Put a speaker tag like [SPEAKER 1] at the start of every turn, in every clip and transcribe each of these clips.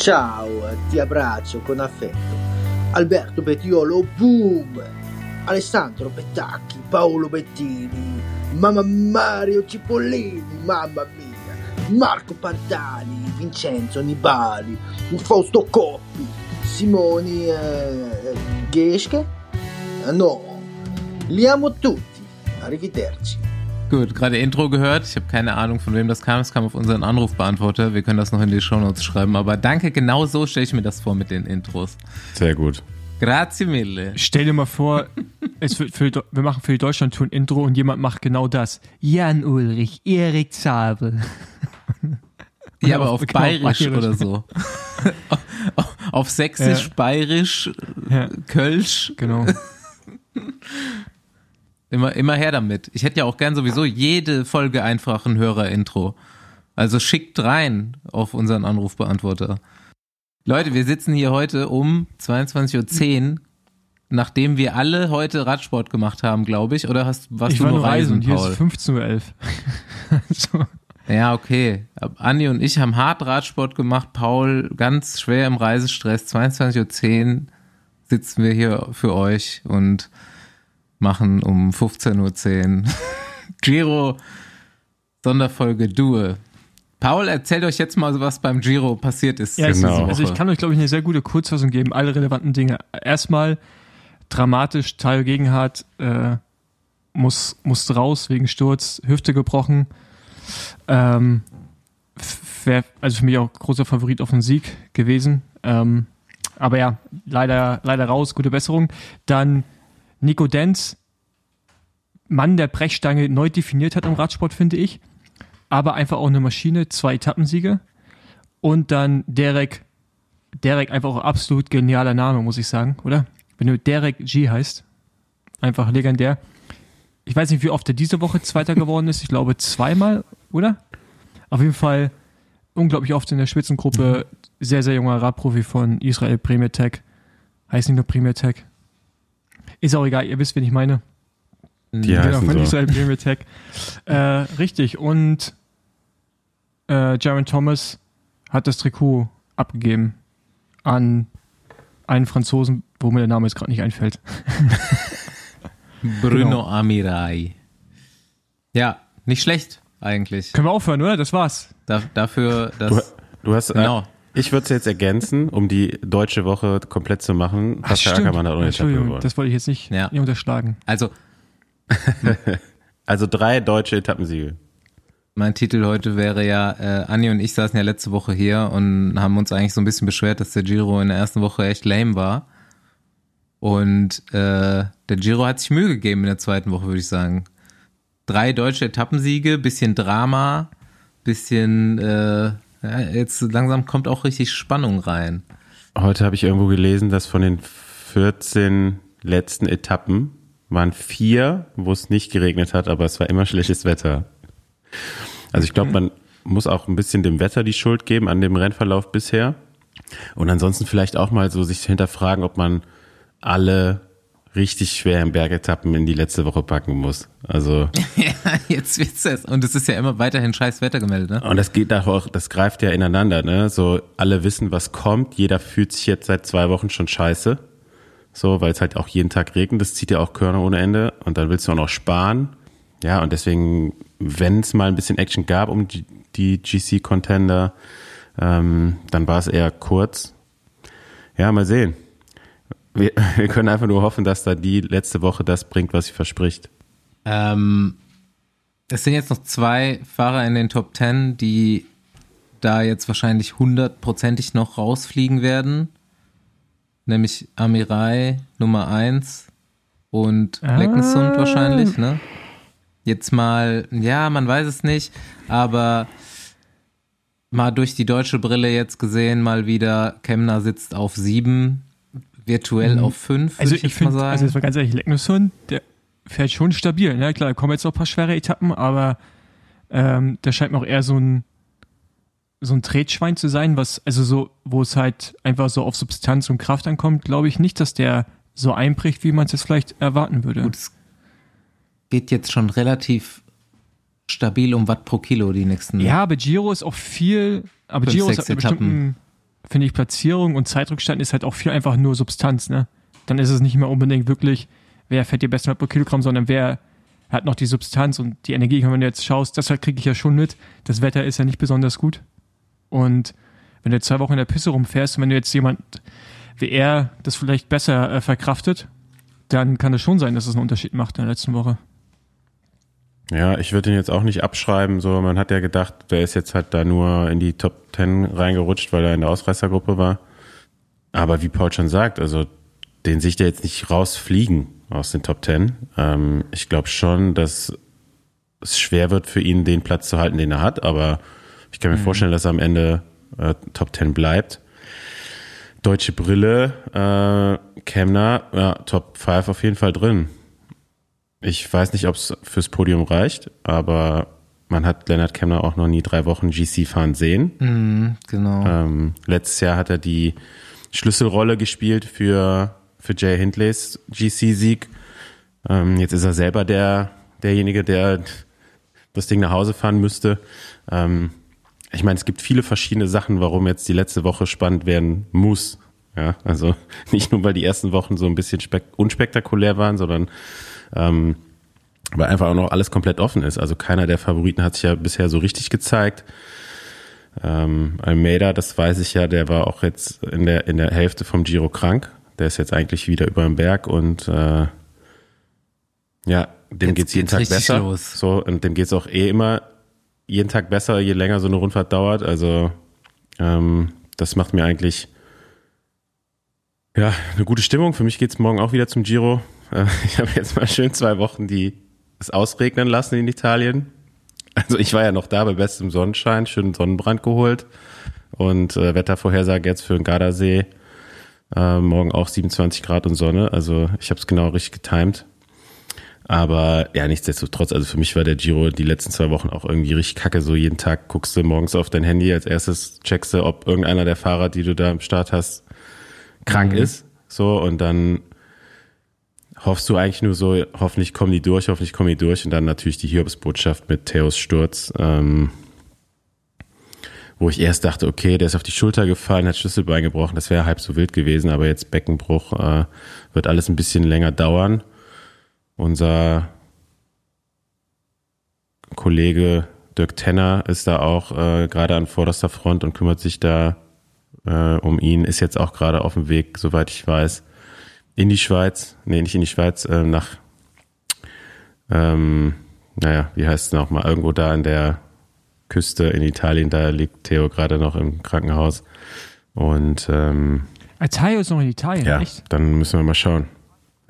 [SPEAKER 1] Ciao, ti abbraccio con affetto. Alberto Bettiolo, boom! Alessandro Bettacchi, Paolo Bettini, mamma Mario Cipollini, mamma mia, Marco Pantani, Vincenzo Nibali, Fausto Coppi, Simoni eh, Geschke? No, li amo tutti. Arrivederci.
[SPEAKER 2] Gut, gerade Intro gehört. Ich habe keine Ahnung, von wem das kam. Es kam auf unseren Anrufbeantworter. Wir können das noch in die Shownotes schreiben. Aber danke, genau so stelle ich mir das vor mit den Intros.
[SPEAKER 3] Sehr gut.
[SPEAKER 2] Grazie mille.
[SPEAKER 4] Stell dir mal vor, es wird für, wir machen für die Deutschland-Tour ein Intro und jemand macht genau das. Jan Ulrich, Erik Zabel.
[SPEAKER 2] Ja, aber auf, auf Bayerisch, Bayerisch, oder so. auf, auf Sächsisch, ja. Bayerisch, ja. Kölsch.
[SPEAKER 4] Genau.
[SPEAKER 2] Immer, immer her damit. Ich hätte ja auch gern sowieso jede Folge einfach ein Hörer-Intro. Also schickt rein auf unseren Anrufbeantworter. Leute, wir sitzen hier heute um 22.10 Uhr, nachdem wir alle heute Radsport gemacht haben, glaube ich. Oder hast, warst
[SPEAKER 4] ich
[SPEAKER 2] du
[SPEAKER 4] war
[SPEAKER 2] nur reisen,
[SPEAKER 4] Hier
[SPEAKER 2] Paul?
[SPEAKER 4] ist 15.11 Uhr.
[SPEAKER 2] so. Ja, okay. Andi und ich haben hart Radsport gemacht. Paul ganz schwer im Reisestress. 22.10 Uhr sitzen wir hier für euch und machen um 15.10 Uhr. Giro Sonderfolge Due. Paul, erzählt euch jetzt mal, was beim Giro passiert ist.
[SPEAKER 4] Ja, genau. Also ich kann euch, glaube ich, eine sehr gute Kurzfassung geben, alle relevanten Dinge. Erstmal dramatisch, Tayo Gegenhardt äh, muss, muss raus wegen Sturz, Hüfte gebrochen. Ähm, wär, also für mich auch großer Favorit auf den Sieg gewesen. Ähm, aber ja, leider, leider raus, gute Besserung. Dann Nico Denz, Mann der Brechstange, neu definiert hat im Radsport, finde ich. Aber einfach auch eine Maschine, zwei Etappensiege. Und dann Derek, Derek einfach auch absolut genialer Name, muss ich sagen, oder? Wenn du Derek G heißt, einfach legendär. Ich weiß nicht, wie oft er diese Woche Zweiter geworden ist. Ich glaube zweimal, oder? Auf jeden Fall unglaublich oft in der Spitzengruppe. Sehr, sehr junger Radprofi von Israel Premier Tech. Heißt nicht nur Premier Tech. Ist auch egal, ihr wisst, wen ich meine.
[SPEAKER 3] Die genau, heißen von so.
[SPEAKER 4] Israel Premier Tech. äh, richtig, und äh, Jaron Thomas hat das Trikot abgegeben an einen Franzosen, wo mir der Name jetzt gerade nicht einfällt.
[SPEAKER 2] Bruno genau. Amirai. Ja, nicht schlecht eigentlich.
[SPEAKER 4] Können wir aufhören, oder? Das war's.
[SPEAKER 2] Da, dafür, dass.
[SPEAKER 3] Du, du hast, genau. Äh, ich würde es jetzt ergänzen, um die deutsche Woche komplett zu machen.
[SPEAKER 4] Pascal Ackermann hat auch gewonnen. Das wollte ich jetzt nicht, ja. nicht unterschlagen.
[SPEAKER 2] Also,
[SPEAKER 3] also drei deutsche Etappensiege.
[SPEAKER 2] Mein Titel heute wäre ja, äh, Anni und ich saßen ja letzte Woche hier und haben uns eigentlich so ein bisschen beschwert, dass der Giro in der ersten Woche echt lame war. Und äh, der Giro hat sich Mühe gegeben in der zweiten Woche, würde ich sagen. Drei deutsche Etappensiege, bisschen Drama, bisschen äh, ja, jetzt langsam kommt auch richtig Spannung rein.
[SPEAKER 3] Heute habe ich irgendwo gelesen, dass von den 14 letzten Etappen waren vier, wo es nicht geregnet hat, aber es war immer schlechtes Wetter. Also ich glaube, man muss auch ein bisschen dem Wetter die Schuld geben an dem Rennverlauf bisher. Und ansonsten vielleicht auch mal so sich hinterfragen, ob man alle richtig schwer im Bergetappen in die letzte Woche packen muss. Also
[SPEAKER 2] ja, jetzt wird's es und es ist ja immer weiterhin scheiß Wetter gemeldet, ne?
[SPEAKER 3] Und das geht auch, das greift ja ineinander, ne? So alle wissen, was kommt. Jeder fühlt sich jetzt seit zwei Wochen schon scheiße, so weil es halt auch jeden Tag regnet. Das zieht ja auch Körner ohne Ende und dann willst du auch noch sparen. Ja und deswegen, wenn es mal ein bisschen Action gab um die, die GC Contender, ähm, dann war es eher kurz. Ja, mal sehen. Wir, wir können einfach nur hoffen, dass da die letzte Woche das bringt, was sie verspricht.
[SPEAKER 2] Ähm, es sind jetzt noch zwei Fahrer in den Top Ten, die da jetzt wahrscheinlich hundertprozentig noch rausfliegen werden. Nämlich Amirai Nummer 1 und ah. Leckensund wahrscheinlich, ne? Jetzt mal, ja, man weiß es nicht, aber mal durch die deutsche Brille jetzt gesehen, mal wieder, Kemner sitzt auf 7, virtuell mhm. auf 5,
[SPEAKER 4] also ich, ich finde, Also jetzt mal ganz ehrlich, Lecknesson, der fährt schon stabil. Ne? Klar, da kommen jetzt noch ein paar schwere Etappen, aber ähm, der scheint mir auch eher so ein so ein Tretschwein zu sein, was, also so, wo es halt einfach so auf Substanz und Kraft ankommt, glaube ich nicht, dass der so einbricht, wie man es jetzt vielleicht erwarten würde. Gut, es
[SPEAKER 2] geht jetzt schon relativ stabil um Watt pro Kilo die nächsten.
[SPEAKER 4] Ja, aber Giro ist auch viel, aber Giro ist halt bestimmten finde ich, Platzierung und Zeitrückstand ist halt auch viel einfach nur Substanz, ne? Dann ist es nicht mehr unbedingt wirklich, wer fährt dir besten pro Kilogramm, sondern wer hat noch die Substanz und die Energie, wenn du jetzt schaust, das halt kriege ich ja schon mit. Das Wetter ist ja nicht besonders gut. Und wenn du zwei Wochen in der Pisse rumfährst und wenn du jetzt jemand wie er das vielleicht besser äh, verkraftet, dann kann es schon sein, dass es einen Unterschied macht in der letzten Woche.
[SPEAKER 3] Ja, ich würde ihn jetzt auch nicht abschreiben. So, man hat ja gedacht, der ist jetzt halt da nur in die Top Ten reingerutscht, weil er in der Ausreißergruppe war. Aber wie Paul schon sagt, also den sich der jetzt nicht rausfliegen aus den Top Ten. Ähm, ich glaube schon, dass es schwer wird für ihn, den Platz zu halten, den er hat. Aber ich kann mir mhm. vorstellen, dass er am Ende äh, Top Ten bleibt. Deutsche Brille, äh, Kemner, ja, Top 5 auf jeden Fall drin. Ich weiß nicht, ob es fürs Podium reicht, aber man hat Lennart Kemner auch noch nie drei Wochen GC fahren sehen.
[SPEAKER 2] Mm, genau.
[SPEAKER 3] Ähm, letztes Jahr hat er die Schlüsselrolle gespielt für, für Jay Hindleys GC-Sieg. Ähm, jetzt ist er selber der, derjenige, der das Ding nach Hause fahren müsste. Ähm, ich meine, es gibt viele verschiedene Sachen, warum jetzt die letzte Woche spannend werden muss. Ja, also nicht nur, weil die ersten Wochen so ein bisschen unspektakulär waren, sondern ähm, weil einfach auch noch alles komplett offen ist. Also keiner der Favoriten hat sich ja bisher so richtig gezeigt. Ähm, Almeida, das weiß ich ja, der war auch jetzt in der, in der Hälfte vom Giro krank. Der ist jetzt eigentlich wieder über den Berg und äh, ja, dem jetzt geht's jeden Tag besser. Los. So, und dem geht's auch eh immer jeden Tag besser, je länger so eine Rundfahrt dauert. Also ähm, das macht mir eigentlich ja eine gute Stimmung. Für mich geht's morgen auch wieder zum Giro. Äh, ich habe jetzt mal schön zwei Wochen die es ausregnen lassen in Italien. Also ich war ja noch da bei bestem Sonnenschein, schönen Sonnenbrand geholt und äh, Wettervorhersage jetzt für den Gardasee. Äh, morgen auch 27 Grad und Sonne. Also ich habe es genau richtig getimt. Aber ja, nichtsdestotrotz, also für mich war der Giro die letzten zwei Wochen auch irgendwie richtig kacke. So jeden Tag guckst du morgens auf dein Handy, als erstes checkst du, ob irgendeiner der Fahrer, die du da im Start hast, krank mhm. ist. So, und dann hoffst du eigentlich nur so, hoffentlich kommen die durch, hoffentlich kommen die durch und dann natürlich die Hiobsbotschaft mit Theos Sturz, ähm, wo ich erst dachte, okay, der ist auf die Schulter gefallen, hat Schlüsselbein gebrochen, das wäre halb so wild gewesen, aber jetzt Beckenbruch äh, wird alles ein bisschen länger dauern. Unser Kollege Dirk Tenner ist da auch äh, gerade an vorderster Front und kümmert sich da äh, um ihn, ist jetzt auch gerade auf dem Weg, soweit ich weiß, in die Schweiz, nee, nicht in die Schweiz, äh, nach, ähm, naja, wie heißt es nochmal, irgendwo da an der Küste in Italien, da liegt Theo gerade noch im Krankenhaus. Und ähm,
[SPEAKER 4] Theo ist noch in Italien,
[SPEAKER 3] ja,
[SPEAKER 4] echt?
[SPEAKER 3] Dann müssen wir mal schauen.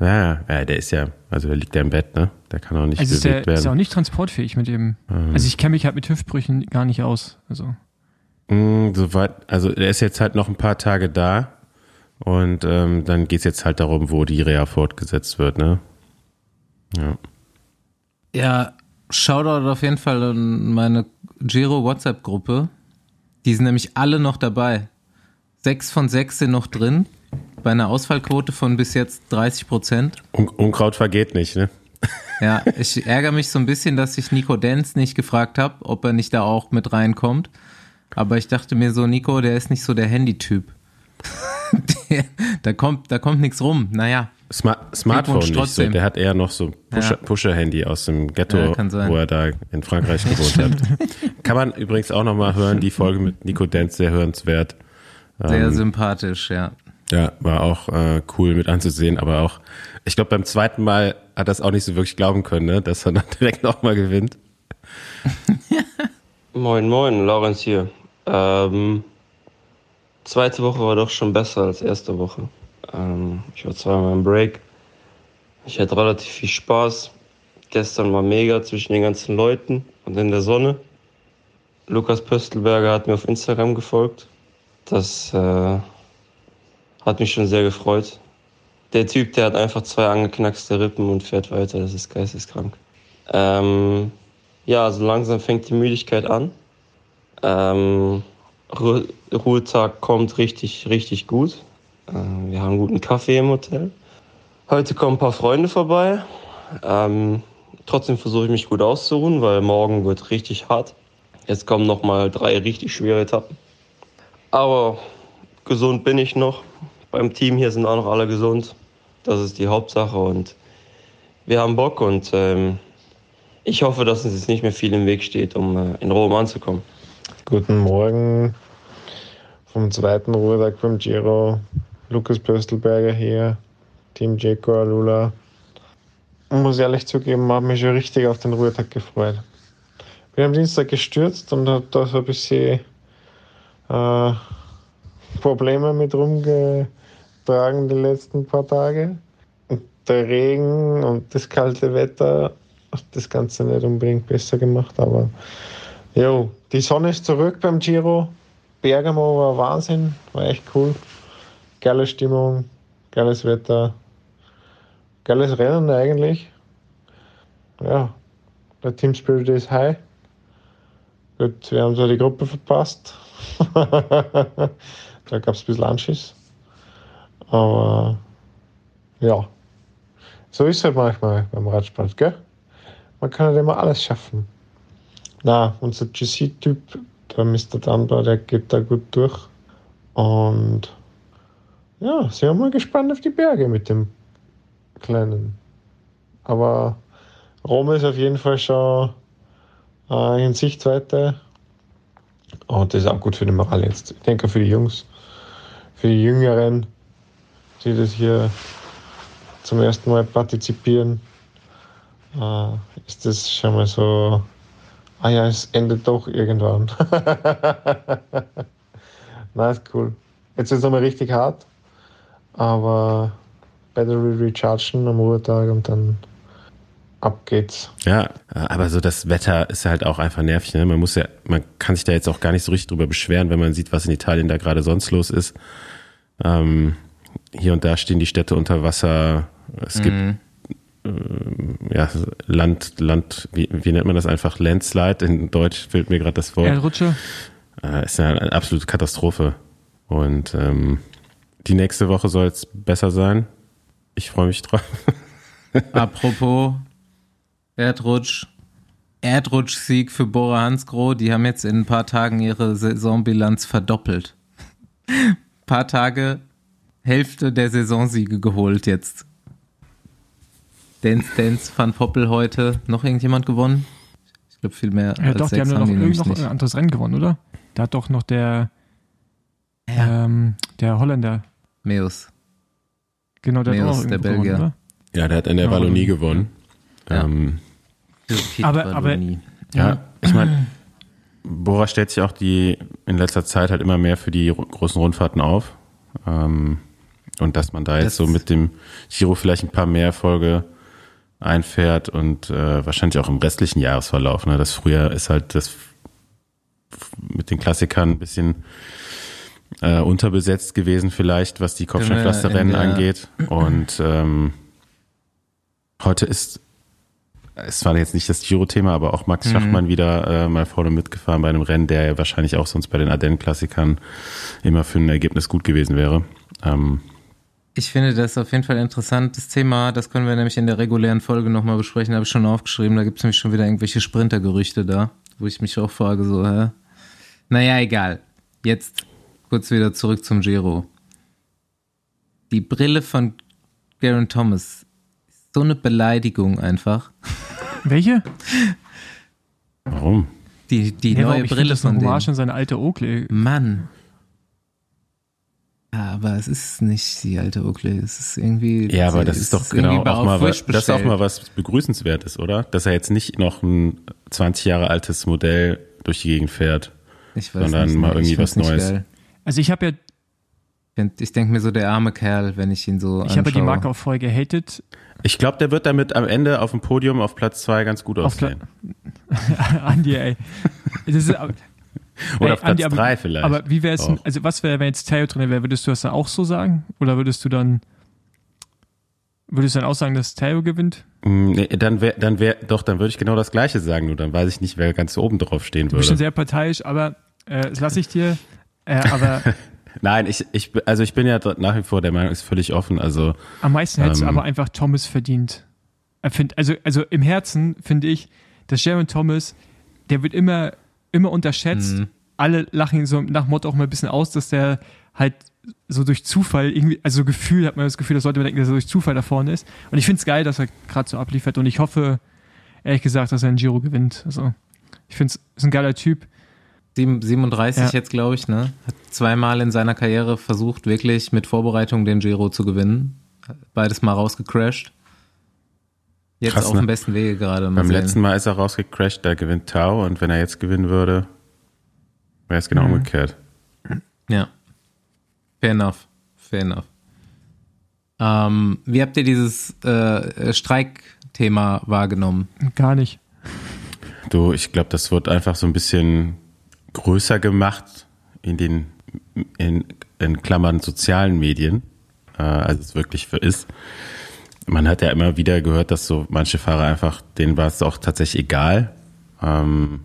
[SPEAKER 3] Ja, ja, der ist ja, also der liegt ja im Bett, ne? Der kann auch nicht also bewegt
[SPEAKER 4] ist
[SPEAKER 3] der, werden.
[SPEAKER 4] ist ja auch nicht transportfähig mit dem. Ähm. Also ich kenne mich halt mit Hüftbrüchen gar nicht aus. Also.
[SPEAKER 3] Mm, soweit, also er ist jetzt halt noch ein paar Tage da. Und ähm, dann geht es jetzt halt darum, wo die Reha fortgesetzt wird, ne? Ja.
[SPEAKER 2] Ja, Shoutout auf jeden Fall an meine Giro WhatsApp-Gruppe. Die sind nämlich alle noch dabei. Sechs von sechs sind noch drin. Bei einer Ausfallquote von bis jetzt 30 Prozent.
[SPEAKER 3] Un Unkraut vergeht nicht, ne?
[SPEAKER 2] Ja, ich ärgere mich so ein bisschen, dass ich Nico Denz nicht gefragt habe, ob er nicht da auch mit reinkommt. Aber ich dachte mir so, Nico, der ist nicht so der Handy-Typ. da kommt, da kommt nichts rum. Naja.
[SPEAKER 3] Smart Smartphone nicht so. Der hat eher noch so Pusher, ja. Pusher-Handy aus dem Ghetto, ja, wo er da in Frankreich gewohnt hat. Kann man übrigens auch nochmal hören, die Folge mit Nico Denz, sehr hörenswert.
[SPEAKER 2] Sehr ähm, sympathisch, ja.
[SPEAKER 3] Ja, war auch äh, cool mit anzusehen, aber auch, ich glaube, beim zweiten Mal hat das auch nicht so wirklich glauben können, ne, dass er dann direkt nochmal gewinnt.
[SPEAKER 5] moin, moin, Lorenz hier. Ähm, zweite Woche war doch schon besser als erste Woche. Ähm, ich war zweimal im Break. Ich hatte relativ viel Spaß. Gestern war mega zwischen den ganzen Leuten und in der Sonne. Lukas Pöstelberger hat mir auf Instagram gefolgt. Das äh, hat mich schon sehr gefreut. Der Typ, der hat einfach zwei angeknackste Rippen und fährt weiter. Das ist geisteskrank. Ähm, ja, also langsam fängt die Müdigkeit an. Ähm, Ru Ruhetag kommt richtig, richtig gut. Äh, wir haben guten Kaffee im Hotel. Heute kommen ein paar Freunde vorbei. Ähm, trotzdem versuche ich mich gut auszuruhen, weil morgen wird richtig hart. Jetzt kommen noch mal drei richtig schwere Etappen. Aber gesund bin ich noch. Beim Team hier sind auch noch alle gesund. Das ist die Hauptsache und wir haben Bock und ähm, ich hoffe, dass uns jetzt nicht mehr viel im Weg steht, um äh, in Rom anzukommen.
[SPEAKER 6] Guten Morgen vom zweiten Ruhetag beim Giro. Lukas Pöstelberger hier, Team Jeko Alula. Ich muss ehrlich zugeben, habe mich schon richtig auf den Ruhetag gefreut. Bin am Dienstag gestürzt und habe da so ein bisschen äh, Probleme mit rumgetragen die letzten paar Tage. Und der Regen und das kalte Wetter hat das Ganze nicht unbedingt besser gemacht, aber jo, die Sonne ist zurück beim Giro. Bergamo war Wahnsinn, war echt cool. Geile Stimmung, geiles Wetter, geiles Rennen eigentlich. Ja, der Team Spirit ist high. Gut, wir haben so die Gruppe verpasst. da gab es ein bisschen Anschiss. Aber ja, so ist es halt manchmal beim Radsport, gell? Man kann nicht immer alles schaffen. Na, unser GC-Typ, der Mr. Dunbar, der geht da gut durch. Und ja, sind wir mal gespannt auf die Berge mit dem Kleinen. Aber Rom ist auf jeden Fall schon äh, in Sichtweite. Und das ist auch gut für den Moral jetzt. Ich denke für die Jungs, für die Jüngeren, die das hier zum ersten Mal partizipieren, äh, ist das schon mal so, ah ja, es endet doch irgendwann. Na, ist cool. Jetzt ist es nochmal richtig hart, aber Battery rechargen am Ruhetag und dann ab geht's.
[SPEAKER 3] Ja, aber so das Wetter ist halt auch einfach nervig. Ne? Man muss ja, man kann sich da jetzt auch gar nicht so richtig drüber beschweren, wenn man sieht, was in Italien da gerade sonst los ist. Ähm, hier und da stehen die Städte unter Wasser. Es gibt
[SPEAKER 2] Mhm.
[SPEAKER 3] äh, ja, Land, Land, wie, wie nennt man das einfach? Landslide in Deutsch fehlt mir gerade das Wort.
[SPEAKER 4] Erdrutsche.
[SPEAKER 3] Äh, ist ja eine absolute Katastrophe. Und ähm, die nächste Woche soll es besser sein. Ich freue mich drauf.
[SPEAKER 2] Apropos Erdrutsch. Erdrutsch-Sieg für Bora Hansgrohe. Die haben jetzt in ein paar Tagen ihre Saisonbilanz verdoppelt. paar Tage, Hälfte der Saisonsiege geholt jetzt. Dance Dance Van Poppel heute. Noch irgendjemand gewonnen? Ich glaube viel mehr
[SPEAKER 4] Ja,
[SPEAKER 2] als
[SPEAKER 4] doch, die
[SPEAKER 2] sechs
[SPEAKER 4] haben ja noch,
[SPEAKER 2] die
[SPEAKER 4] noch
[SPEAKER 2] nicht.
[SPEAKER 4] ein anderes Rennen gewonnen, oder? Da hat doch noch der,
[SPEAKER 2] Ja.
[SPEAKER 4] ähm, der Holländer,
[SPEAKER 2] Meus.
[SPEAKER 4] genau, der hat
[SPEAKER 2] Meus,
[SPEAKER 4] auch noch
[SPEAKER 2] der
[SPEAKER 4] gewonnen,
[SPEAKER 2] Belgier.
[SPEAKER 4] oder?
[SPEAKER 3] Ja, der hat in der
[SPEAKER 4] Ja,
[SPEAKER 3] Wallonie
[SPEAKER 4] aber-
[SPEAKER 3] gewonnen.
[SPEAKER 2] Ja.
[SPEAKER 3] Ähm,
[SPEAKER 4] Aber- aber-
[SPEAKER 3] ja, ich meine, Bora stellt sich auch die in letzter Zeit halt immer mehr für die großen Rundfahrten auf. Ähm, und dass man da jetzt
[SPEAKER 2] Das-
[SPEAKER 3] so mit dem Giro vielleicht ein paar mehr Erfolge einfährt und äh, wahrscheinlich auch im restlichen Jahresverlauf. Ne? Das Frühjahr ist halt das mit den Klassikern ein bisschen äh, unterbesetzt gewesen vielleicht, was die Kopfsteinpflasterrennen
[SPEAKER 2] in der-
[SPEAKER 3] angeht. Und ähm, heute ist es war jetzt nicht das Giro-Thema, aber auch Max
[SPEAKER 2] Mhm.
[SPEAKER 3] Schachmann wieder äh, mal vorne mitgefahren bei einem Rennen, der ja wahrscheinlich auch sonst bei den Ardennen-Klassikern immer für ein Ergebnis gut gewesen wäre. Ähm,
[SPEAKER 2] Ich finde das auf jeden Fall ein interessantes Thema. Das können wir nämlich in der regulären Folge nochmal besprechen. Habe ich schon aufgeschrieben. Da gibt es nämlich schon wieder irgendwelche Sprintergerüchte da, wo ich mich auch frage, so, hä? Naja, egal. Jetzt kurz wieder zurück zum Giro. Die Brille von Garen Thomas ist so eine Beleidigung einfach.
[SPEAKER 4] Welche?
[SPEAKER 3] warum?
[SPEAKER 2] Die, die
[SPEAKER 4] Ja,
[SPEAKER 2] neue
[SPEAKER 4] ich
[SPEAKER 2] Brille
[SPEAKER 4] das eine
[SPEAKER 2] von
[SPEAKER 4] Hommage
[SPEAKER 2] dem.
[SPEAKER 4] an seine alte Oakley.
[SPEAKER 2] Mann. Ja, aber es ist nicht die alte Oakley. Es ist irgendwie.
[SPEAKER 3] Ja, aber das
[SPEAKER 2] es
[SPEAKER 3] ist doch genau auch mal,
[SPEAKER 2] auf
[SPEAKER 3] was, das ist auch mal was begrüßenswertes, oder? Dass er jetzt nicht noch ein 20 Jahre altes Modell durch die Gegend fährt.
[SPEAKER 2] Ich weiß
[SPEAKER 3] sondern
[SPEAKER 2] nicht,
[SPEAKER 3] mal irgendwie was Neues.
[SPEAKER 2] geil.
[SPEAKER 4] Also ich habe ja,
[SPEAKER 2] Ich, denke mir so, der arme Kerl, wenn ich ihn so
[SPEAKER 4] ich habe ja die
[SPEAKER 2] anschaue.
[SPEAKER 4] Marke auch voll gehatet.
[SPEAKER 3] Ich glaube, der wird damit am Ende auf dem Podium auf Platz zwei ganz gut
[SPEAKER 4] Auf
[SPEAKER 3] aussehen.
[SPEAKER 4] Andi, ey. Das ist,
[SPEAKER 3] Oder auf Platz
[SPEAKER 4] Andi, aber-
[SPEAKER 3] drei vielleicht.
[SPEAKER 4] aber wie wäre es, also was wäre, wenn jetzt Theo drin wäre, würdest du das dann auch so sagen? Oder würdest du dann, würdest du dann auch sagen, dass Theo gewinnt?
[SPEAKER 3] Mm, Nee, dann wäre, dann wäre, doch, dann würde ich genau das Gleiche sagen, nur dann weiß ich nicht, wer ganz oben drauf stehen
[SPEAKER 4] Du bist schon
[SPEAKER 3] würde.
[SPEAKER 4] sehr parteiisch, aber äh, das lasse ich dir. Äh, aber
[SPEAKER 3] Nein, ich, ich, also ich bin ja nach wie vor der Meinung, ist völlig offen. Also
[SPEAKER 4] am meisten hätte es
[SPEAKER 3] Ähm.
[SPEAKER 4] aber einfach Thomas verdient. Er also, also im Herzen finde ich, dass Jaron Thomas, der wird immer, immer unterschätzt.
[SPEAKER 2] Mhm.
[SPEAKER 4] Alle lachen ihn so nach Motto auch mal ein bisschen aus, dass der halt so durch Zufall irgendwie, also Gefühl hat man das Gefühl, dass Leute denken, dass er durch Zufall da vorne ist. Und ich finde es geil, dass er gerade so abliefert und ich hoffe, ehrlich gesagt, dass er einen Giro gewinnt. Also ich finde es ist ein geiler Typ.
[SPEAKER 2] 37
[SPEAKER 4] Ja.
[SPEAKER 2] jetzt, glaube ich, ne? Hat zweimal in seiner Karriere versucht, wirklich mit Vorbereitung den Giro zu gewinnen. Beides mal rausgecrashed. Jetzt
[SPEAKER 3] Krass,
[SPEAKER 2] auf
[SPEAKER 3] ne?
[SPEAKER 2] dem besten Wege gerade.
[SPEAKER 3] Beim
[SPEAKER 2] sehen.
[SPEAKER 3] letzten Mal ist er rausgecrashed, da gewinnt Tau und wenn er jetzt gewinnen würde, wäre es genau
[SPEAKER 4] Mhm.
[SPEAKER 3] umgekehrt.
[SPEAKER 2] Ja. Fair enough. Fair enough. Ähm, wie habt ihr dieses äh, Streikthema wahrgenommen?
[SPEAKER 4] Gar nicht.
[SPEAKER 3] Du, ich glaube, das wird einfach so ein bisschen größer gemacht in den, in, in Klammern sozialen Medien, äh, als es wirklich für ist. Man hat ja immer wieder gehört, dass so manche Fahrer einfach, denen war es auch tatsächlich egal. Ähm,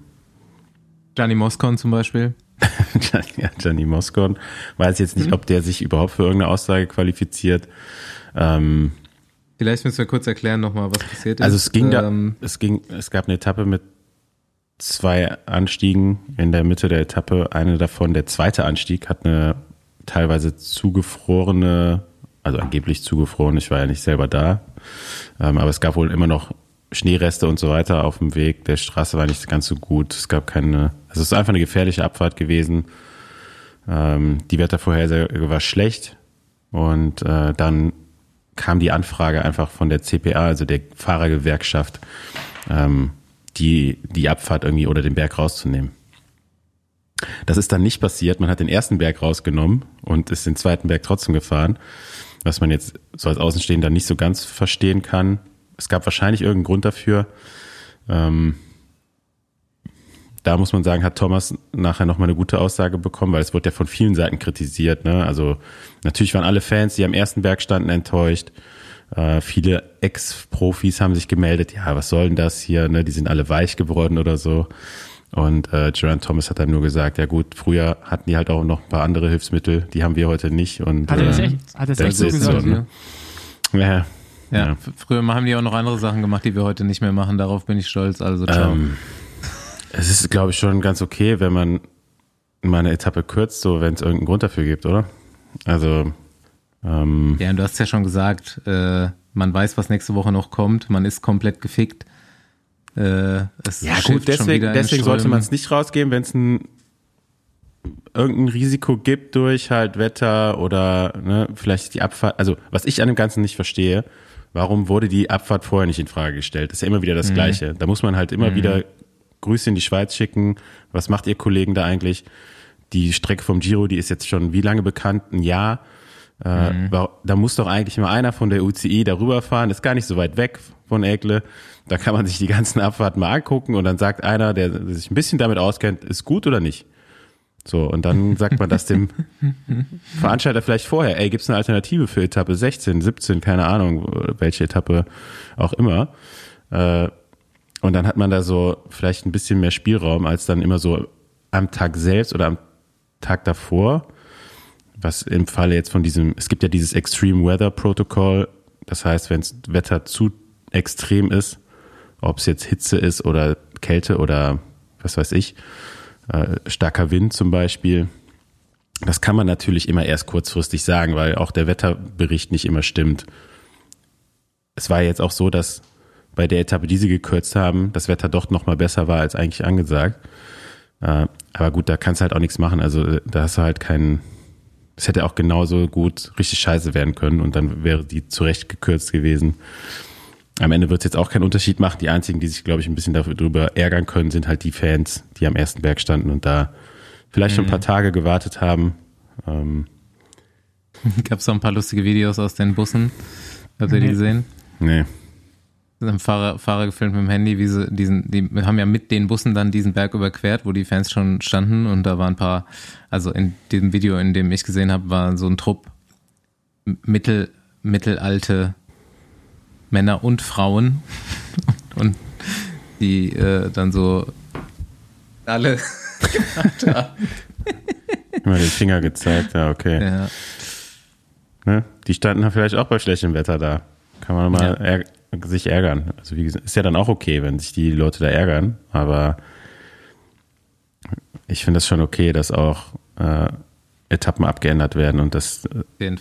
[SPEAKER 2] Gianni Moscon zum Beispiel.
[SPEAKER 3] ja, Gianni Moscon. Weiß jetzt nicht, ob der sich überhaupt für irgendeine Aussage qualifiziert. Ähm,
[SPEAKER 2] Vielleicht müssen wir kurz erklären nochmal, was passiert ist.
[SPEAKER 3] also es ging da,
[SPEAKER 2] Ähm,
[SPEAKER 3] es ging, es gab eine Etappe mit zwei Anstiegen in der Mitte der Etappe. Eine davon, der zweite Anstieg, hat eine teilweise zugefrorene, also angeblich zugefroren, ich war ja nicht selber da, ähm, aber es gab wohl immer noch Schneereste und so weiter auf dem Weg. Der Straße war nicht ganz so gut. Es gab keine, also es ist einfach eine gefährliche Abfahrt gewesen. Ähm, die Wettervorhersage war schlecht und äh, dann kam die Anfrage einfach von der CPA, also der Fahrergewerkschaft, ähm, die, die Abfahrt irgendwie oder den Berg rauszunehmen. Das ist dann nicht passiert. Man hat den ersten Berg rausgenommen und ist den zweiten Berg trotzdem gefahren, was man jetzt so als Außenstehender nicht so ganz verstehen kann. Es gab wahrscheinlich irgendeinen Grund dafür. Ähm, da muss man sagen, hat Thomas nachher nochmal eine gute Aussage bekommen, weil es wurde ja von vielen Seiten kritisiert. Ne? Also natürlich waren alle Fans, die am ersten Berg standen, enttäuscht. Äh, viele Ex-Profis haben sich gemeldet, ja, was soll denn das hier? Ne? Die sind alle weich geworden oder so. Und äh, Gerard Thomas hat dann nur gesagt, ja gut, früher hatten die halt auch noch ein paar andere Hilfsmittel, die haben wir heute nicht. Und,
[SPEAKER 4] Hat er das
[SPEAKER 3] äh,
[SPEAKER 4] echt, hat das
[SPEAKER 3] das
[SPEAKER 4] echt so gesagt?
[SPEAKER 3] so, ne? Ja,
[SPEAKER 2] ja,
[SPEAKER 3] ja.
[SPEAKER 2] früher haben die auch noch andere Sachen gemacht, die wir heute nicht mehr machen. Darauf bin ich stolz. Also ciao.
[SPEAKER 3] Ähm, es ist, glaube ich, schon ganz okay, wenn man mal eine Etappe kürzt, so wenn es irgendeinen Grund dafür gibt, oder? Also, ähm,
[SPEAKER 2] Ja, und du hast ja schon gesagt, äh, man weiß, was nächste Woche noch kommt. Man ist komplett gefickt. Äh, es
[SPEAKER 3] ja gut, deswegen, deswegen sollte man es nicht rausgeben, wenn es ein irgendein Risiko gibt durch halt Wetter oder ne, vielleicht die Abfahrt. Also was ich an dem Ganzen nicht verstehe, warum wurde die Abfahrt vorher nicht in Frage gestellt? Das ist ja immer wieder das Gleiche. Da muss man halt immer wieder Grüße in die Schweiz schicken. Was macht ihr Kollegen da eigentlich? Die Strecke vom Giro, die ist jetzt schon wie lange bekannt? Ein Jahr. Äh, wa- Da muss doch eigentlich mal einer von der UCI darüber fahren. Ist gar nicht so weit weg von Eckle. Da kann man sich die ganzen Abfahrten mal angucken und dann sagt einer, der sich ein bisschen damit auskennt, ist gut oder nicht. So, und dann sagt man das dem Veranstalter vielleicht vorher, ey, gibt's eine Alternative für Etappe 16, 17, keine Ahnung, welche Etappe auch immer. Äh, und dann hat man da so vielleicht ein bisschen mehr Spielraum als dann immer so am Tag selbst oder am Tag davor. Was im Falle jetzt von diesem, es gibt ja dieses Extreme Weather Protocol. Das heißt, wenn das Wetter zu extrem ist, ob es jetzt Hitze ist oder Kälte oder was weiß ich, äh, starker Wind zum Beispiel. Das kann man natürlich immer erst kurzfristig sagen, weil auch der Wetterbericht nicht immer stimmt. Es war jetzt auch so, dass bei der Etappe, die sie gekürzt haben, das Wetter doch noch mal besser war als eigentlich angesagt. Äh, aber gut, da kannst du halt auch nichts machen. Also äh, da hast du halt keinen. Es hätte auch genauso gut richtig scheiße werden können und dann wäre die zurecht gekürzt gewesen. Am Ende wird es jetzt auch keinen Unterschied machen. Die einzigen, die sich, glaube ich, ein bisschen dafür drüber ärgern können, sind halt die Fans, die am ersten Berg standen und da vielleicht schon ein paar Tage gewartet haben. Ähm,
[SPEAKER 2] Gab es auch ein paar lustige Videos aus den Bussen. Habt ihr die
[SPEAKER 4] Nee.
[SPEAKER 2] gesehen?
[SPEAKER 3] nee.
[SPEAKER 2] Da haben Fahrer, Fahrer gefilmt mit dem Handy, wie sie diesen, die haben ja mit den Bussen dann diesen Berg überquert, wo die Fans schon standen und da waren ein paar, also in diesem Video, in dem ich gesehen habe, war so ein Trupp mittel, mittelalte Männer und Frauen und die äh, dann so alle
[SPEAKER 3] Immer den Finger gezeigt, ja, okay.
[SPEAKER 2] ja,
[SPEAKER 3] Ne? Die standen vielleicht auch bei schlechtem Wetter da. Kann man mal
[SPEAKER 2] Ja.
[SPEAKER 3] ärg sich ärgern. Also wie gesagt, ist ja dann auch okay, wenn sich die Leute da ärgern, aber ich finde das schon okay, dass auch äh, Etappen abgeändert werden und dass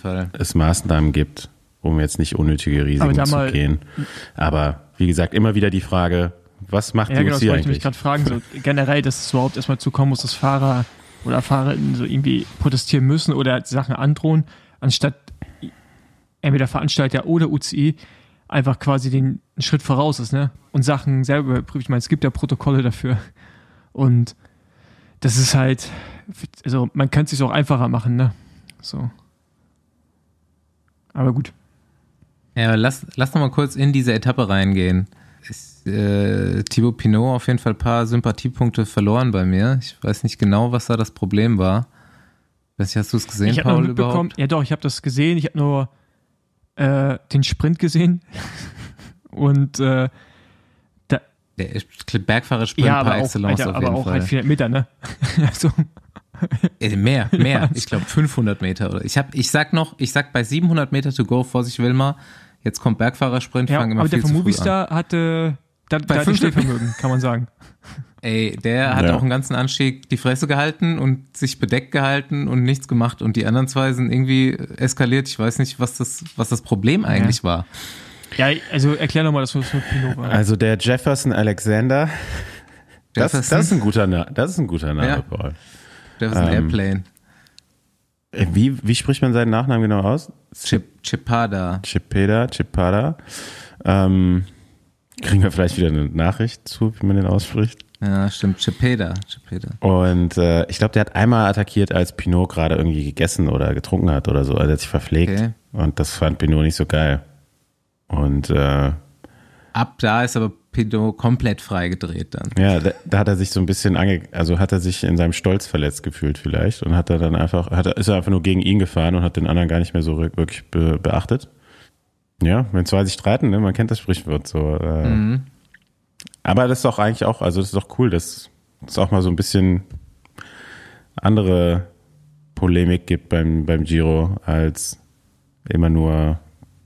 [SPEAKER 2] Fall.
[SPEAKER 3] es Maßnahmen gibt, um jetzt nicht unnötige Risiken zu gehen. Aber wie gesagt, immer wieder die Frage, was macht
[SPEAKER 4] Ja,
[SPEAKER 3] die
[SPEAKER 4] genau, das
[SPEAKER 3] UCI
[SPEAKER 4] wollte ich mich
[SPEAKER 3] eigentlich?
[SPEAKER 4] gerade fragen. So generell, dass es überhaupt erstmal zukommen muss, dass Fahrer oder Fahrerinnen so irgendwie protestieren müssen oder Sachen androhen, anstatt entweder Veranstalter oder UCI einfach quasi den Schritt voraus ist, ne? Und Sachen selber überprüft. Ich meine, es gibt ja Protokolle dafür. Und das ist halt, also man könnte es sich auch einfacher machen, ne? So. Aber gut.
[SPEAKER 2] Ja, lass, lass noch mal kurz in diese Etappe reingehen. Ist, äh, Thibaut Pinot auf jeden Fall ein paar Sympathiepunkte verloren bei mir. Ich weiß nicht genau, was da das Problem war. Weiß nicht, hast du es gesehen,
[SPEAKER 4] ich habe noch
[SPEAKER 2] Paul,
[SPEAKER 4] mitbekommen,
[SPEAKER 2] überhaupt?
[SPEAKER 4] ja doch, ich habe das gesehen. Ich habe nur äh, den Sprint gesehen. Und äh,
[SPEAKER 2] Der Bergfahrer-Sprint
[SPEAKER 4] ja,
[SPEAKER 2] par
[SPEAKER 4] aber auch,
[SPEAKER 2] excellence
[SPEAKER 4] Alter,
[SPEAKER 2] auf
[SPEAKER 4] aber
[SPEAKER 2] jeden
[SPEAKER 4] auch
[SPEAKER 2] Fall.
[SPEAKER 4] halt 400 Meter, ne? also,
[SPEAKER 2] Äh, mehr, mehr. Ich glaube 500 Meter oder. Ich hab, ich sag noch, ich sag bei 700 Meter to go, Vorsicht Wilma. Jetzt kommt Bergfahrer-Sprint,
[SPEAKER 4] ja,
[SPEAKER 2] fangen immer
[SPEAKER 4] aber der
[SPEAKER 2] viel
[SPEAKER 4] von
[SPEAKER 2] zu früh an.
[SPEAKER 4] Movistar hatte, da, da hatte
[SPEAKER 2] 500
[SPEAKER 4] Stehvermögen, kann man sagen.
[SPEAKER 2] Ey, der hat
[SPEAKER 3] Ja.
[SPEAKER 2] auch einen ganzen Anstieg die Fresse gehalten und sich bedeckt gehalten und nichts gemacht. Und die anderen zwei sind irgendwie eskaliert. Ich weiß nicht, was das, was das Problem eigentlich war.
[SPEAKER 4] Ja, also erklär nochmal, dass das mit Pinot war.
[SPEAKER 3] Also der Jefferson Alexander, das,
[SPEAKER 2] Jefferson?
[SPEAKER 3] das ist ein guter Name, das ist ein guter Name,
[SPEAKER 2] Ja.
[SPEAKER 3] Paul.
[SPEAKER 2] Der ist ein
[SPEAKER 3] Ähm,
[SPEAKER 2] Airplane.
[SPEAKER 3] Äh, Wie, wie spricht man seinen Nachnamen genau aus?
[SPEAKER 2] Chip, Chipada.
[SPEAKER 3] Chipeda, Chipada. Ähm, kriegen wir vielleicht wieder eine Nachricht zu, wie man den ausspricht.
[SPEAKER 2] Ja, stimmt. Chipeda. Chipeda.
[SPEAKER 3] Und äh, ich glaube, der hat einmal attackiert, als Pinot gerade irgendwie gegessen oder getrunken hat oder so. Also er hat sich verpflegt.
[SPEAKER 2] Okay.
[SPEAKER 3] Und das fand Pinot nicht so geil. Und äh,
[SPEAKER 2] Ab da ist aber Pinot komplett freigedreht dann.
[SPEAKER 3] ja, da, da hat er sich so ein bisschen ange also hat er sich in seinem Stolz verletzt gefühlt vielleicht und hat er dann einfach, hat er, ist er einfach nur gegen ihn gefahren und hat den anderen gar nicht mehr so wirklich be, beachtet. Ja, wenn zwei sich streiten, ne, man kennt das Sprichwort so. Äh,
[SPEAKER 2] Mhm.
[SPEAKER 3] Aber das ist doch eigentlich auch, also das ist doch cool, dass es auch mal so ein bisschen andere Polemik gibt beim, beim Giro als immer nur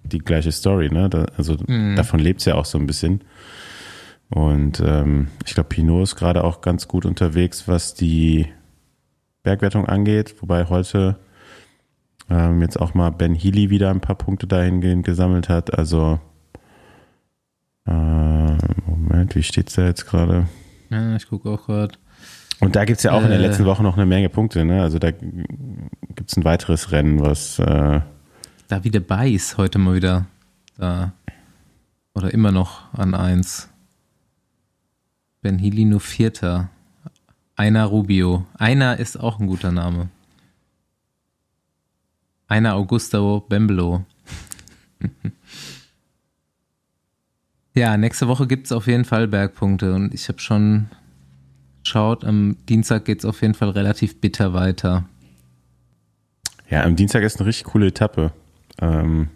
[SPEAKER 3] die gleiche Story. Ne? Da, also davon lebt es ja auch so ein bisschen. Und ähm, ich glaube, Pinot ist gerade auch ganz gut unterwegs, was die Bergwertung angeht, wobei heute ähm, jetzt auch mal Ben Healy wieder ein paar Punkte dahingehend gesammelt hat. Also äh, Moment, wie steht's da jetzt gerade?
[SPEAKER 2] Ja, ich gucke auch gerade.
[SPEAKER 3] Und da gibt's ja auch in der
[SPEAKER 2] Äh.
[SPEAKER 3] letzten Woche noch eine Menge Punkte. Ne? Also da gibt's ein weiteres Rennen, was äh,
[SPEAKER 2] Davide Beiß heute mal wieder da. Oder immer noch an eins. Ben Healy nur Vierter. Einer Rubio. Einer ist auch ein guter Name. Einer Augusto Bembelo. ja, nächste Woche gibt's auf jeden Fall Bergpunkte und ich habe schon geschaut, am Dienstag geht's auf jeden Fall relativ bitter weiter.
[SPEAKER 3] Ja, am Dienstag ist eine richtig coole Etappe. Ähm,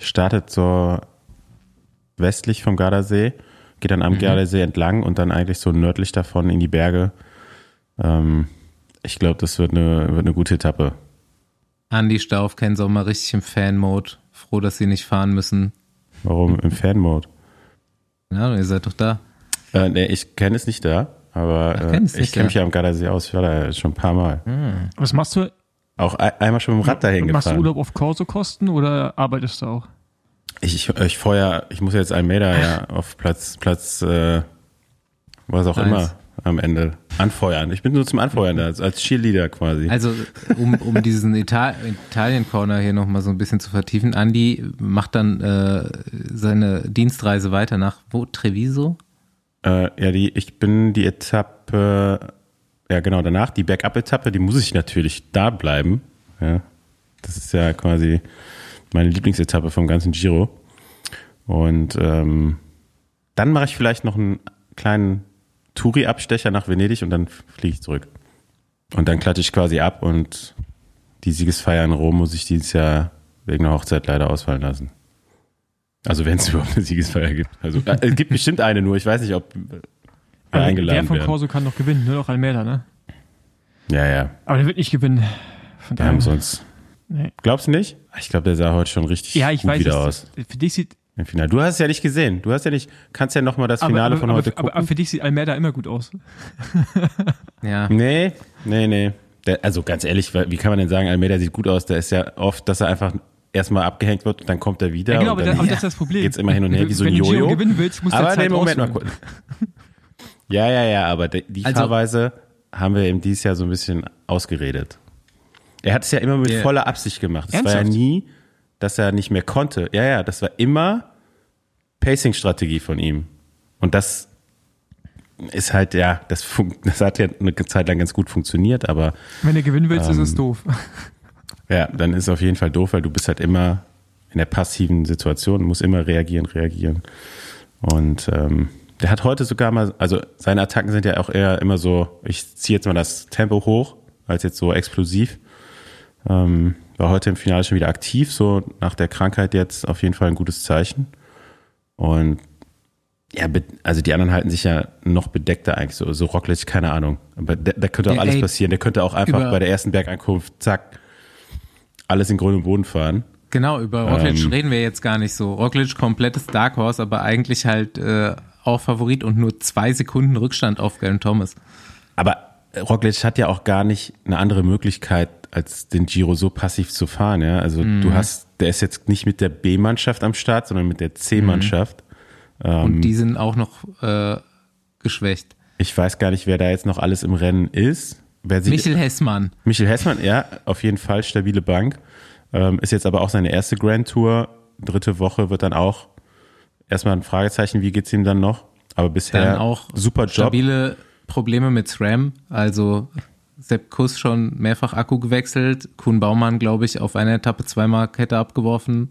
[SPEAKER 3] startet so westlich vom Gardasee, geht dann am Gardasee entlang und dann eigentlich so nördlich davon in die Berge. Ähm, ich glaube, das wird eine, wird eine gute Etappe.
[SPEAKER 2] Andi Stauf kennt auch mal richtig im Fan-Mode. Froh, dass sie nicht fahren müssen.
[SPEAKER 3] Warum im Fan-Mode?
[SPEAKER 2] Ja, ihr seid doch da.
[SPEAKER 3] Äh, nee, ich kenne es nicht da, aber
[SPEAKER 2] Ach,
[SPEAKER 3] äh, ich kenne mich ja am Gardasee aus. Ich war da schon ein paar Mal.
[SPEAKER 4] Was machst du?
[SPEAKER 3] Auch ein, einmal schon mit dem Rad dahin
[SPEAKER 4] Machst du
[SPEAKER 3] gefahren.
[SPEAKER 4] Urlaub auf Korso-Kosten oder arbeitest du auch?
[SPEAKER 3] Ich, ich, ich vorher, ich muss jetzt Almeida ja auf Platz, Platz, äh, was auch
[SPEAKER 2] Eins.
[SPEAKER 3] immer am Ende anfeuern. Ich bin nur zum Anfeuern da, als, als Cheerleader quasi.
[SPEAKER 2] Also, um, um diesen Ital Italien-Corner hier nochmal so ein bisschen zu vertiefen. Andi macht dann äh, seine Dienstreise weiter nach wo? Treviso?
[SPEAKER 3] Äh, ja, die, ich bin die Etappe, ja genau, danach, die Backup-Etappe, die muss ich natürlich da bleiben. Ja. Das ist ja quasi meine Lieblingsetappe vom ganzen Giro. Und ähm, dann mache ich vielleicht noch einen kleinen Touri-Abstecher nach Venedig und dann fliege ich zurück. Und dann klatsche ich quasi ab und die Siegesfeier in Rom muss ich dieses Jahr wegen der Hochzeit leider ausfallen lassen. Also wenn es überhaupt eine Siegesfeier gibt. Also äh, es gibt bestimmt eine nur, ich weiß nicht, ob wir
[SPEAKER 4] Aber
[SPEAKER 3] eingeladen
[SPEAKER 4] der von
[SPEAKER 3] werden.
[SPEAKER 4] Corso kann noch gewinnen, nur noch Almeida, ne?
[SPEAKER 3] Ja, ja.
[SPEAKER 4] Aber der wird nicht gewinnen. Von
[SPEAKER 3] Wir
[SPEAKER 4] daher.
[SPEAKER 3] haben sonst.
[SPEAKER 4] Nee.
[SPEAKER 3] Glaubst du nicht? Ich glaube, der sah heute schon richtig
[SPEAKER 4] Ja, ich
[SPEAKER 3] gut
[SPEAKER 4] weiß
[SPEAKER 3] wieder aus
[SPEAKER 4] Für dich sieht,
[SPEAKER 3] im Finale. Du hast es ja nicht gesehen. Du hast ja nicht, kannst ja noch mal das Finale
[SPEAKER 4] aber,
[SPEAKER 3] von
[SPEAKER 4] aber,
[SPEAKER 3] heute
[SPEAKER 4] aber,
[SPEAKER 3] gucken.
[SPEAKER 4] aber für dich sieht Almeida immer gut aus.
[SPEAKER 2] Ja.
[SPEAKER 3] nee, nee, nee. der, also ganz ehrlich, wie kann man denn sagen, Almeida sieht gut aus? Der ist ja oft, dass er einfach erstmal abgehängt wird und dann kommt er wieder.
[SPEAKER 4] Ja, genau,
[SPEAKER 3] und
[SPEAKER 4] aber,
[SPEAKER 3] dann
[SPEAKER 4] das, aber das ist das Problem.
[SPEAKER 3] geht's immer hin und her wie so ein
[SPEAKER 4] Wenn du
[SPEAKER 3] Jojo.
[SPEAKER 4] gewinnen willst, musst du
[SPEAKER 3] Aber
[SPEAKER 4] Zeit
[SPEAKER 3] nee, Moment mal kurz. Ja, ja, ja, aber die, die
[SPEAKER 2] Also-
[SPEAKER 3] Fahrweise haben wir ihm dieses Jahr so ein bisschen ausgeredet. Er hat es ja immer mit
[SPEAKER 2] Ja.
[SPEAKER 3] voller Absicht gemacht. Es war ja nie, dass er nicht mehr konnte. Ja, ja, das war immer Pacing-Strategie von ihm. Und das ist halt, ja, das, das hat ja eine Zeit lang ganz gut funktioniert, aber
[SPEAKER 4] Wenn du gewinnen willst, ist
[SPEAKER 3] Ähm,
[SPEAKER 4] es doof.
[SPEAKER 3] ja, dann ist es auf jeden Fall doof, weil du bist halt immer in der passiven Situation, musst immer reagieren, reagieren. Und ähm, der hat heute sogar mal, also seine Attacken sind ja auch eher immer so, ich ziehe jetzt mal das Tempo hoch, als jetzt so explosiv. Ähm, war heute im Finale schon wieder aktiv, so nach der Krankheit jetzt auf jeden Fall ein gutes Zeichen. Und ja, also die anderen halten sich ja noch bedeckter eigentlich, so, so Rocklich, keine Ahnung. Aber da, da könnte auch
[SPEAKER 2] Ja,
[SPEAKER 3] alles
[SPEAKER 2] ey,
[SPEAKER 3] passieren. Der könnte auch einfach bei der ersten Bergankunft, zack, alles in und Boden fahren.
[SPEAKER 2] Genau, über Roglic
[SPEAKER 3] Ähm.
[SPEAKER 2] reden wir jetzt gar nicht so. Roglic komplettes Dark Horse, aber eigentlich halt äh, auch Favorit und nur zwei Sekunden Rückstand auf Garen Thomas.
[SPEAKER 3] Aber Roglic hat ja auch gar nicht eine andere Möglichkeit, als den Giro so passiv zu fahren. Ja? Also
[SPEAKER 2] Mhm.
[SPEAKER 3] du hast, der ist jetzt nicht mit der B-Mannschaft am Start, sondern mit der C-Mannschaft. Ähm.
[SPEAKER 2] Und die sind auch noch äh, geschwächt.
[SPEAKER 3] Ich weiß gar nicht, wer da jetzt noch alles im Rennen ist. Wer sich,
[SPEAKER 2] Michel Hessmann.
[SPEAKER 3] Michel Hessmann, ja, auf jeden Fall stabile Bank. Ähm, ist jetzt aber auch seine erste Grand Tour. Dritte Woche wird dann auch erstmal ein Fragezeichen, wie geht's ihm dann noch? Aber bisher
[SPEAKER 2] Dann auch
[SPEAKER 3] super Job.
[SPEAKER 2] stabile Probleme mit SRAM. Also Sepp Kuss schon mehrfach Akku gewechselt. Kuhn Baumann, glaube ich, auf einer Etappe zweimal Kette abgeworfen.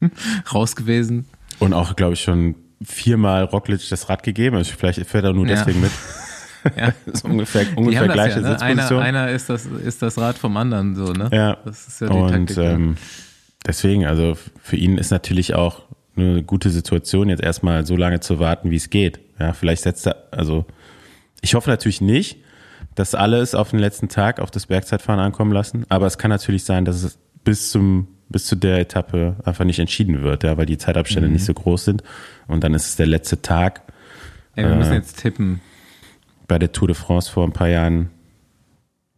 [SPEAKER 2] Raus gewesen.
[SPEAKER 3] Und auch, glaube ich, schon viermal Roglic das Rad gegeben. Also vielleicht fährt er nur
[SPEAKER 2] Ja.
[SPEAKER 3] deswegen mit.
[SPEAKER 2] Ja.
[SPEAKER 3] Das ist ungefähr, ungefähr gleiche
[SPEAKER 2] ja, ne? einer,
[SPEAKER 3] Sitzposition.
[SPEAKER 2] einer ist das, ist das Rad vom anderen, so, ne?
[SPEAKER 3] ja.
[SPEAKER 2] Das ist ja die
[SPEAKER 3] Und
[SPEAKER 2] Taktik.
[SPEAKER 3] ähm, deswegen, also für ihn ist natürlich auch eine gute Situation, jetzt erstmal so lange zu warten, wie es geht. Ja, vielleicht setzt er, also ich hoffe natürlich nicht, dass alle es auf den letzten Tag auf das Bergzeitfahren ankommen lassen, aber es kann natürlich sein, dass es bis zum bis zu der Etappe einfach nicht entschieden wird, ja, weil die Zeitabstände
[SPEAKER 2] Mhm.
[SPEAKER 3] nicht so groß sind und dann ist es der letzte Tag.
[SPEAKER 2] Ey, wir müssen
[SPEAKER 3] äh,
[SPEAKER 2] jetzt tippen.
[SPEAKER 3] bei der Tour de France vor ein paar Jahren,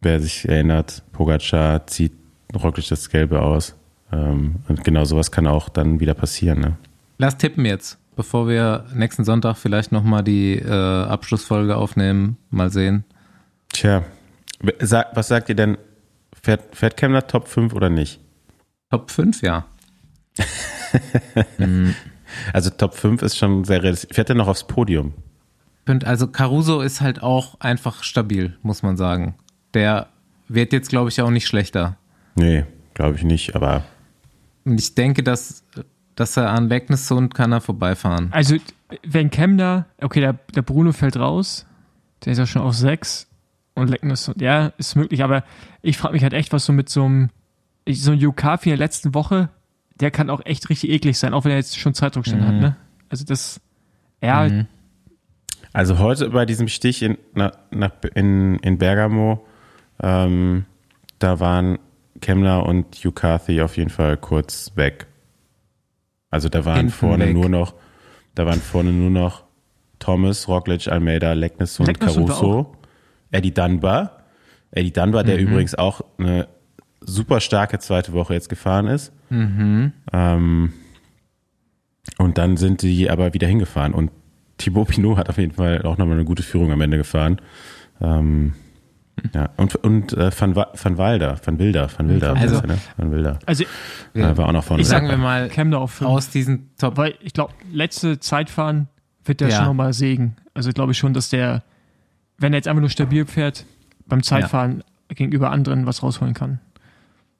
[SPEAKER 3] wer sich erinnert, Pogacar zieht Roglic das Gelbe aus. Ähm, und genau sowas kann auch dann wieder passieren. Ne?
[SPEAKER 2] Lass tippen jetzt, bevor wir nächsten Sonntag vielleicht nochmal die äh, Abschlussfolge aufnehmen. Mal sehen.
[SPEAKER 3] Tja, was sagt ihr denn? Fährt, fährt Kemmler Top 5 oder nicht?
[SPEAKER 2] Top 5, ja.
[SPEAKER 3] Also Top 5 ist schon sehr realistisch. Fährt er noch aufs Podium?
[SPEAKER 2] Also Caruso ist halt auch einfach stabil, muss man sagen. Der wird jetzt, glaube ich, auch nicht schlechter.
[SPEAKER 3] Nee, glaube ich nicht, aber
[SPEAKER 2] Und ich denke, dass, dass er an Wegnessund kann er vorbeifahren.
[SPEAKER 4] Also, wenn Kemner, okay, der, der Bruno fällt raus, der ist ja schon auf 6 und Leckness, ja, ist möglich, aber ich frage mich halt echt, was so mit so einem, so ein Yukafi in der letzten Woche, der kann auch echt richtig eklig sein, auch wenn er jetzt schon Zeitrückstände hat, ne? Also das, ja,
[SPEAKER 3] Also heute bei diesem Stich in, nach, nach, in, in Bergamo, ähm, da waren Kemmler und Yukathi auf jeden Fall kurz weg. Also da waren
[SPEAKER 2] Hinten
[SPEAKER 3] vorne
[SPEAKER 2] weg.
[SPEAKER 3] nur noch, da waren vorne nur noch Thomas, Roglic, Almeida, Leckness und
[SPEAKER 4] Leckness
[SPEAKER 3] Caruso. Eddie Dunbar. Eddie Dunbar, der übrigens auch eine super starke zweite Woche jetzt gefahren ist. Ähm, und dann sind die aber wieder hingefahren. Und Thibaut Pinot hat auf jeden Fall auch nochmal eine gute Führung am Ende gefahren. Ähm, ja, und, und äh, Van, Van Wilder, Van Wilder, Van Wilder,
[SPEAKER 2] Also-
[SPEAKER 3] er, ne? Van Wilder.
[SPEAKER 4] also
[SPEAKER 3] Äh, war auch noch vorne.
[SPEAKER 2] Ich sagen wir mal,
[SPEAKER 4] Kemner auf 5.
[SPEAKER 2] aus diesen Top
[SPEAKER 4] Weil ich glaube, letzte Zeitfahren wird der
[SPEAKER 2] Ja.
[SPEAKER 4] schon nochmal sägen. Also glaube ich schon, dass der, wenn er jetzt einfach nur stabil fährt, beim Zeitfahren gegenüber anderen was rausholen kann.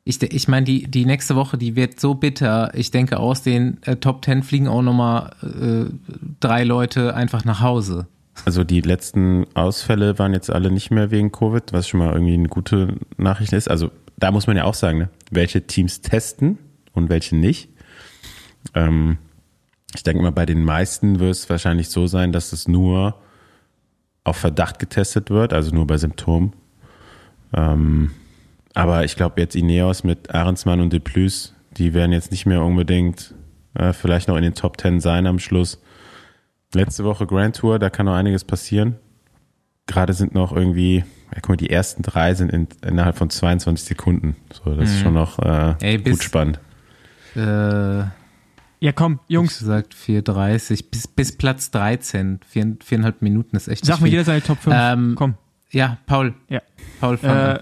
[SPEAKER 2] Ich, ich meine, die, die nächste Woche, die wird so bitter. Ich denke, aus den äh, Top 10 fliegen auch nochmal äh, drei Leute einfach nach Hause.
[SPEAKER 3] Also die letzten Ausfälle waren jetzt alle nicht mehr wegen Covid, was schon mal irgendwie eine gute Nachricht ist. Also da muss man ja auch sagen, ne? welche Teams testen und welche nicht. Ähm, ich denke mal, bei den meisten wird es wahrscheinlich so sein, dass es nur auf Verdacht getestet wird, also nur bei Symptomen. Ähm, aber ich glaube jetzt Ineos mit Ahrensmann und Deplus, die werden jetzt nicht mehr unbedingt äh, vielleicht noch in den Top 10 sein am Schluss. Letzte Woche Grand Tour, da kann noch einiges passieren. Gerade sind noch irgendwie, Ja, guck mal, die ersten drei sind in, innerhalb von 22 Sekunden. So, das ist schon noch äh,
[SPEAKER 2] Ey,
[SPEAKER 3] gut spannend.
[SPEAKER 2] Äh,
[SPEAKER 4] Ja, komm,
[SPEAKER 2] Jungs.
[SPEAKER 4] Jungs,
[SPEAKER 2] gesagt 4,30 bis, bis Platz 13. Vier, viereinhalb Minuten ist echt
[SPEAKER 4] sag
[SPEAKER 2] nicht
[SPEAKER 4] mir jeder seine Top 5.
[SPEAKER 2] Ähm,
[SPEAKER 4] komm.
[SPEAKER 2] Ja, Paul.
[SPEAKER 4] Ja.
[SPEAKER 2] Paul.
[SPEAKER 4] Äh,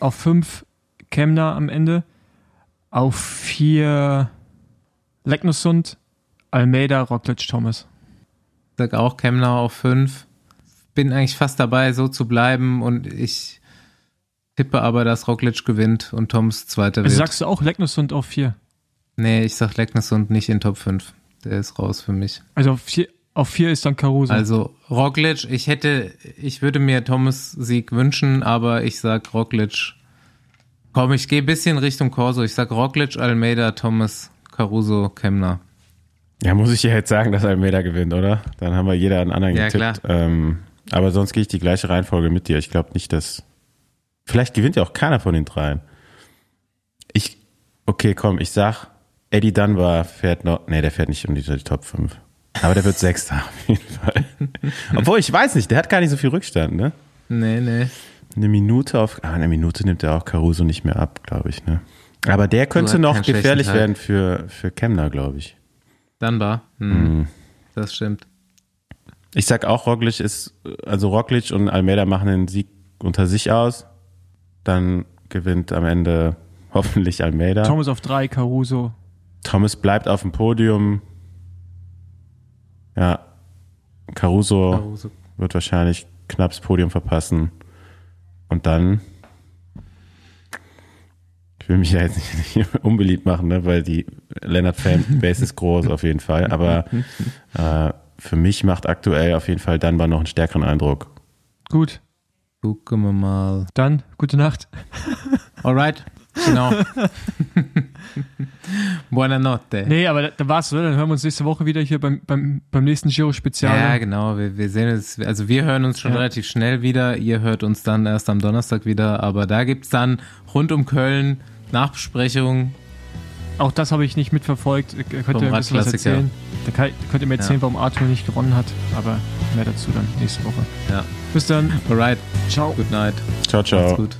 [SPEAKER 4] auf 5 Kemner am Ende. Auf 4 Lecknussund, Almeida, Roglic, Thomas.
[SPEAKER 2] sag auch Kemner auf 5. Bin eigentlich fast dabei, so zu bleiben und ich tippe aber, dass Roglic gewinnt und Toms Zweiter
[SPEAKER 4] Also
[SPEAKER 2] wird.
[SPEAKER 4] sagst du auch Lecknussund auf 4?
[SPEAKER 2] Nee, ich sag Leckness und nicht in Top 5. Der ist raus für mich.
[SPEAKER 4] Also auf 4 auf vier ist dann Caruso.
[SPEAKER 2] Also Roglic, ich hätte, ich würde mir Thomas Sieg wünschen, aber ich sag Roglic. Komm, ich gehe ein bisschen Richtung Corso. Ich sag Roglic, Almeida, Thomas, Caruso, Kemner.
[SPEAKER 3] Ja, muss ich ja jetzt sagen, dass Almeida gewinnt, oder? Dann haben wir jeder einen anderen
[SPEAKER 2] Ja,
[SPEAKER 3] getippt. Ähm, aber sonst gehe ich die gleiche Reihenfolge mit dir. Ich glaube nicht, dass. Vielleicht gewinnt ja auch keiner von den dreien. Ich. Okay, komm, ich sag, Eddie Dunbar fährt noch. Nee, der fährt nicht um die, die Top 5. Aber der wird Sechster auf jeden Fall. Obwohl, ich weiß nicht, der hat gar nicht so viel Rückstand, ne?
[SPEAKER 2] Nee, nee.
[SPEAKER 3] Eine Minute auf. Ah, eine Minute nimmt er auch Caruso nicht mehr ab, glaube ich, ne? Aber der könnte noch gefährlich werden für, für Kemner, glaube ich.
[SPEAKER 2] Dunbar. Hm,
[SPEAKER 3] Mhm.
[SPEAKER 2] Das stimmt.
[SPEAKER 3] Ich sag auch, Roglic ist, also Roglic und Almeida machen den Sieg unter sich aus. Dann gewinnt am Ende hoffentlich Almeida.
[SPEAKER 4] Thomas auf 3, Caruso.
[SPEAKER 3] Thomas bleibt auf dem Podium. Ja. Caruso
[SPEAKER 2] Caruso.
[SPEAKER 3] wird wahrscheinlich knapp das Podium verpassen. Und dann. Ich will mich ja jetzt nicht, nicht unbeliebt machen, ne, weil die Leonard Fan-Base ist groß auf jeden Fall. Aber äh, für mich macht aktuell auf jeden Fall Dunbar noch einen stärkeren Eindruck.
[SPEAKER 4] Gut,
[SPEAKER 2] Gucken wir mal.
[SPEAKER 4] dann gute Nacht.
[SPEAKER 2] Alright. Genau. Buonanotte.
[SPEAKER 4] Nee, aber da, war's, oder? Dann hören wir uns nächste Woche wieder hier beim, beim, beim nächsten Giro-Spezial.
[SPEAKER 2] Ja, genau. Wir, wir sehen es. Also wir hören uns schon
[SPEAKER 4] Ja.
[SPEAKER 2] relativ schnell wieder. Ihr hört uns dann erst am Donnerstag wieder. Aber da gibt's dann rund um Köln Nachbesprechungen.
[SPEAKER 4] Auch das habe ich nicht mitverfolgt. Ihr könnt ihr ein bisschen was erzählen. Da kann, könnt ihr mir erzählen,
[SPEAKER 2] Ja.
[SPEAKER 4] warum Arthur nicht gewonnen hat. Aber mehr dazu dann nächste Woche.
[SPEAKER 2] Ja.
[SPEAKER 4] Bis dann.
[SPEAKER 2] Alright.
[SPEAKER 4] Ciao.
[SPEAKER 2] Good night.
[SPEAKER 3] Ciao, ciao.
[SPEAKER 2] Macht's gut.